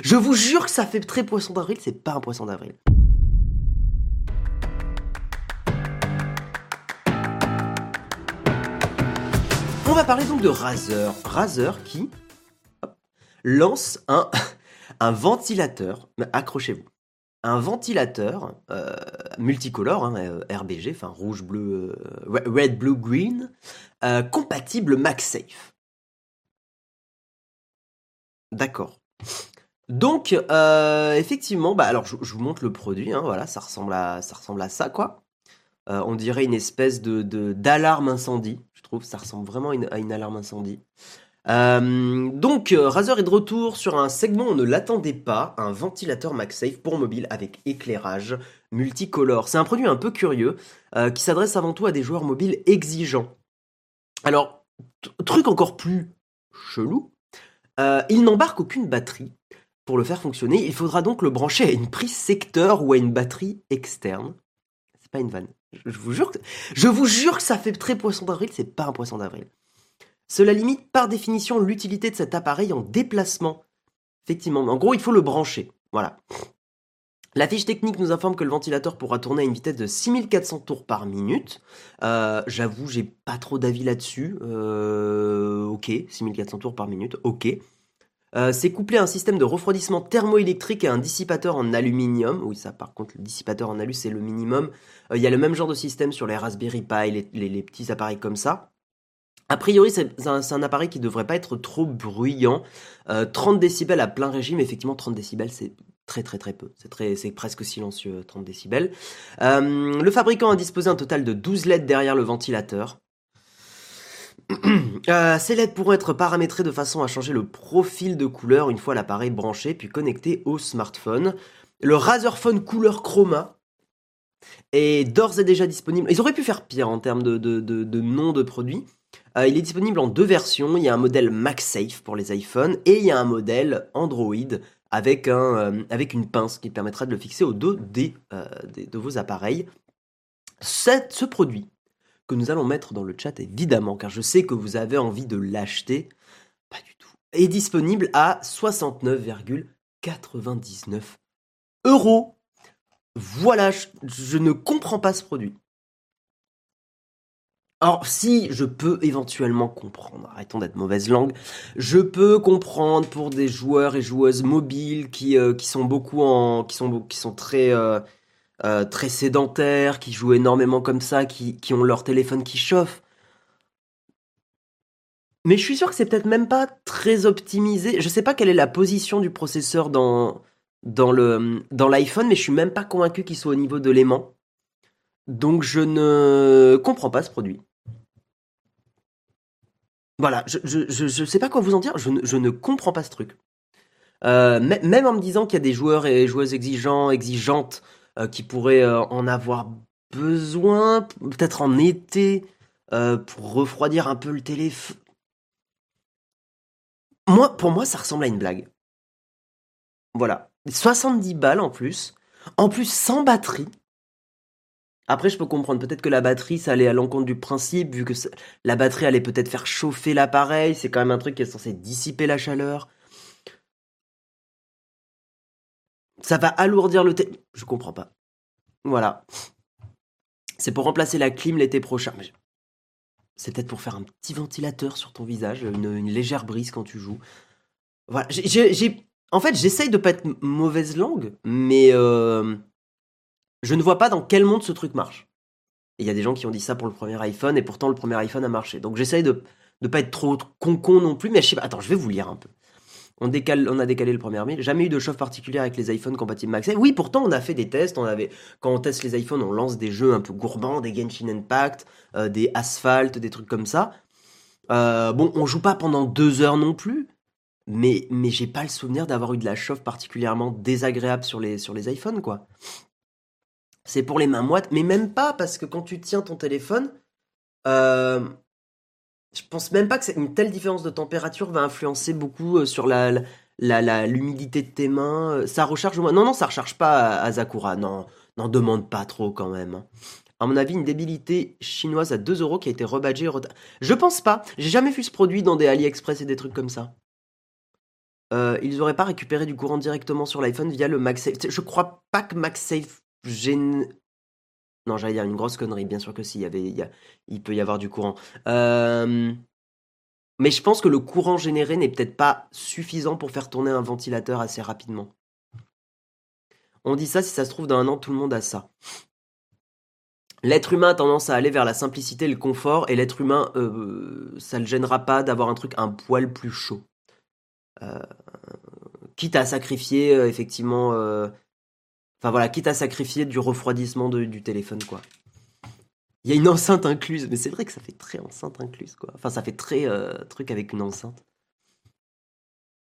Je vous jure que ça fait très poisson d'avril, c'est pas un poisson d'avril. On va parler donc de Razer. Razer qui lance un, un ventilateur, accrochez-vous, un ventilateur euh, multicolore, hein, euh, RBG, enfin rouge, bleu, euh, red, blue, green, compatible MagSafe. D'accord. Donc, effectivement, bah alors je, vous montre le produit, hein, voilà, ça ressemble à ça, quoi. on dirait une espèce de d'alarme incendie, je trouve, ça ressemble vraiment à une alarme incendie. Euh, donc, euh, Razer est de retour sur un segment on ne l'attendait pas, un ventilateur MagSafe pour mobile avec éclairage multicolore. C'est un produit un peu curieux euh, qui s'adresse avant tout à des joueurs mobiles exigeants. Alors, truc encore plus chelou, il n'embarque aucune batterie. Pour le faire fonctionner, il faudra donc le brancher à une prise secteur ou à une batterie externe. C'est pas une vanne. Je vous jure que, je vous jure que ça fait très poisson d'avril, c'est pas un poisson d'avril. Cela limite par définition l'utilité de cet appareil en déplacement. Effectivement, en gros, il faut le brancher. Voilà. La fiche technique nous informe que le ventilateur pourra tourner à une vitesse de 6400 tours par minute. Euh, j'avoue, j'ai pas trop d'avis là-dessus. Euh, ok, 6400 tours par minute, ok. Euh, c'est couplé à un système de refroidissement thermoélectrique et un dissipateur en aluminium. Oui, ça, par contre, le dissipateur en alu, c'est le minimum. Il y a le même genre de système sur les Raspberry Pi, les petits appareils comme ça. A priori, c'est un, appareil qui ne devrait pas être trop bruyant. 30 euh, décibels à plein régime, effectivement, 30 décibels, c'est très très très peu. C'est presque silencieux, 30 décibels. Euh, le fabricant a disposé un total de 12 LED derrière le ventilateur. Ces LED pourront être paramétrés de façon à changer le profil de couleur une fois l'appareil branché puis connecté au smartphone. Le Razer Phone Couleur Chroma est d'ores et déjà disponible. Ils auraient pu faire pire en termes de, nom de produit. Euh, il est disponible en deux versions. Il y a un modèle MagSafe pour les iPhones et il y a un modèle Android avec, euh, une pince qui permettra de le fixer au dos euh, de vos appareils. ce produit nous allons mettre dans le chat évidemment, car je sais que vous avez envie de l'acheter, pas du tout, est disponible à 69,99 euros. Voilà, je ne comprends pas ce produit. Alors, si je peux éventuellement comprendre, arrêtons d'être mauvaise langue, je peux comprendre pour des joueurs et joueuses mobiles qui, euh, qui sont beaucoup en, qui sont, qui sont très, euh, euh, très sédentaires, qui jouent énormément comme ça, qui, qui ont leur téléphone qui chauffe. Mais je suis sûr que c'est peut-être même pas très optimisé. Je sais pas quelle est la position du processeur dans, dans le, dans l'iPhone, mais je suis même pas convaincu qu'il soit au niveau de l'aimant. Donc je ne comprends pas ce produit. Voilà, je, je, sais pas quoi vous en dire, je ne, comprends pas ce truc. Euh, même en me disant qu'il y a des joueurs et joueuses exigeants, exigeantes, qui pourraient euh, en avoir besoin, peut-être en été, pour refroidir un peu le téléphone. Moi, pour moi, ça ressemble à une blague. Voilà. 70 balles en plus. En plus, sans batterie. Après, je peux comprendre peut-être que la batterie, ça allait à l'encontre du principe, vu que la batterie allait peut-être faire chauffer l'appareil. C'est quand même un truc qui est censé dissiper la chaleur. Ça va alourdir le thé. Je comprends pas. Voilà. C'est pour remplacer la clim l'été prochain. C'est peut-être pour faire un petit ventilateur sur ton visage, une, légère brise quand tu joues. Voilà. En fait, j'essaye de pas être mauvaise langue, mais euh, je ne vois pas dans quel monde ce truc marche. Il y a des gens qui ont dit ça pour le premier iPhone et pourtant le premier iPhone a marché. Donc j'essaye de ne pas être trop con-con non plus, mais je sais pas. Attends, je vais vous lire un peu. On, décale, on a décalé le premier mail. Jamais eu de chauffe particulière avec les iPhones compatibles MagSafe. Oui, pourtant on a fait des tests. On avait, quand on teste les iPhones, on lance des jeux un peu gourmands, des Genshin Impact, euh, des Asphalt, des trucs comme ça. Euh, bon, on joue pas pendant deux heures non plus, mais mais j'ai pas le souvenir d'avoir eu de la chauffe particulièrement désagréable sur les sur les iPhones quoi c'est pour les mains moites, mais même pas parce que quand tu tiens ton téléphone, euh, je pense même pas que une telle différence de température va influencer beaucoup euh, sur la, l'humidité de tes mains. Euh, ça recharge moins. Non, non, ça recharge pas à, Zakura. Non, n'en demande pas trop quand même. Hein. À mon avis, une débilité chinoise à 2 euros qui a été rebadgée. Je pense pas. J'ai jamais vu ce produit dans des AliExpress et des trucs comme ça. Euh, ils auraient pas récupéré du courant directement sur l'iPhone via le MagSafe. Je crois pas que MagSafe. Non, j'allais dire une grosse connerie. Bien sûr que si, y avait, peut y avoir du courant. Euh, Mais je pense que le courant généré n'est peut-être pas suffisant pour faire tourner un ventilateur assez rapidement. On dit ça, si ça se trouve, dans un an, tout le monde a ça. L'être humain a tendance à aller vers la simplicité le confort, et l'être humain, euh, ça le gênera pas d'avoir un truc un poil plus chaud. Euh, quitte à sacrifier, euh, effectivement. Enfin voilà, quitte à sacrifier du refroidissement du téléphone, quoi. Il y a une enceinte incluse, mais c'est vrai que ça fait très enceinte incluse, quoi. Enfin, ça fait très euh, truc avec une enceinte.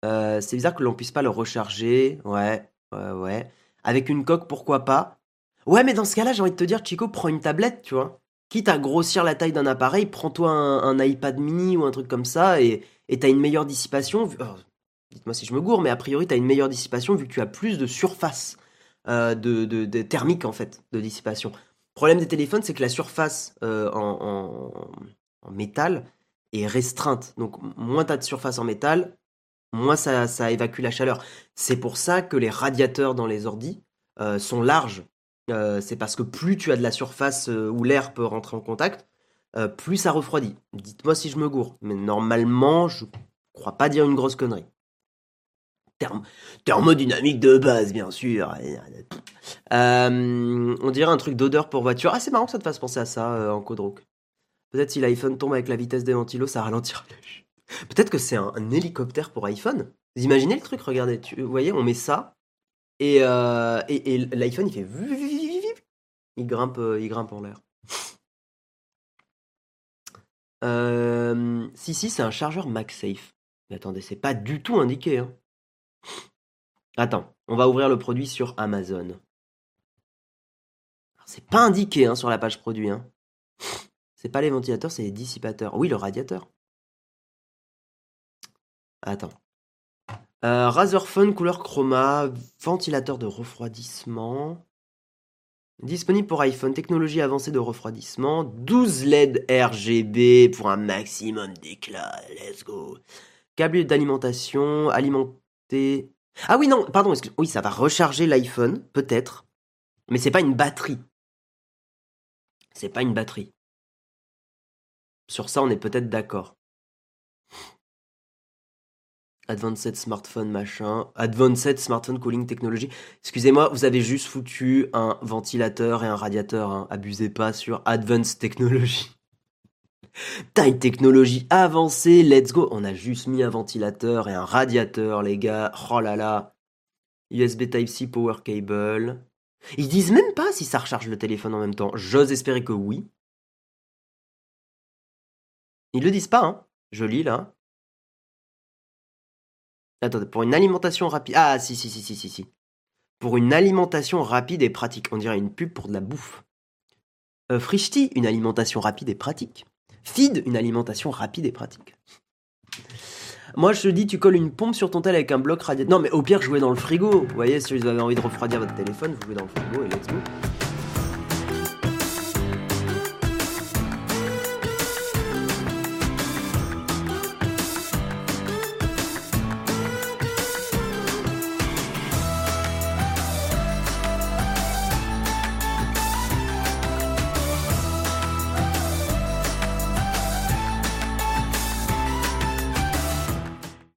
Euh, c'est bizarre que l'on puisse pas le recharger. Ouais, ouais, ouais. Avec une coque, pourquoi pas? Ouais, mais dans ce cas-là, j'ai envie de te dire, Chico, prends une tablette, tu vois. Quitte à grossir la taille d'un appareil, prends-toi un, iPad mini ou un truc comme ça et t'as une meilleure dissipation. oh, Dites-moi si je me gourre, mais a priori, t'as une meilleure dissipation vu que tu as plus de surface euh, de, thermique, en fait, de dissipation. Le problème des téléphones, c'est que la surface euh, en, métal est restreinte. Donc, moins t'as de surface en métal, moins ça, évacue la chaleur. C'est pour ça que les radiateurs dans les ordis euh, sont larges. C'est parce que plus tu as de la surface où l'air peut rentrer en contact, plus ça refroidit. Dites-moi si je me gourre. Mais normalement, je crois pas dire une grosse connerie. Therm- thermodynamique de base, bien sûr. Euh, on dirait un truc d'odeur pour voiture. Ah, c'est marrant que ça te fasse penser à ça euh, en code rook. Peut-être si l'iPhone tombe avec la vitesse des ventilos, ça ralentira la. Peut-être que c'est un, hélicoptère pour iPhone. Vous imaginez le truc? Regardez, tu, vous voyez, on met ça et, euh, l'iPhone il fait il grimpe, euh, il grimpe en l'air. Euh, si si, c'est un chargeur MagSafe. Mais attendez, c'est pas du tout indiqué. Hein. Attends, on va ouvrir le produit sur Amazon. C'est pas indiqué hein, sur la page produit. Hein. C'est pas les ventilateurs, c'est les dissipateurs. Oui, le radiateur. Attends. Euh, Razer Phone couleur chroma, ventilateur de refroidissement. Disponible pour iPhone, technologie avancée de refroidissement, 12 LED RGB pour un maximum d'éclat. Let's go. Câble d'alimentation, alimenté. Ah oui, non, pardon, excuse- oui, ça va recharger l'iPhone, peut-être. Mais c'est pas une batterie. C'est pas une batterie. Sur ça, on est peut-être d'accord. Advanced Smartphone machin. Advanced Smartphone Cooling Technology. Excusez-moi, vous avez juste foutu un ventilateur et un radiateur. hein. Abusez pas sur Advanced Technology. T'as une technologie avancée, let's go. On a juste mis un ventilateur et un radiateur, les gars. Oh là là. USB Type-C Power Cable. Ils disent même pas si ça recharge le téléphone en même temps. J'ose espérer que oui. Ils le disent pas, hein. Je lis là. Attendez, pour une alimentation rapide. Ah, si, si, si, si, si, si. Pour une alimentation rapide et pratique. On dirait une pub pour de la bouffe. Euh, Frishti, une alimentation rapide et pratique. Feed, une alimentation rapide et pratique. Moi, je te dis, tu colles une pompe sur ton tel avec un bloc radiateur. Non, mais au pire, jouez dans le frigo. Vous voyez, si vous avez envie de refroidir votre téléphone, vous jouez dans le frigo et let's go.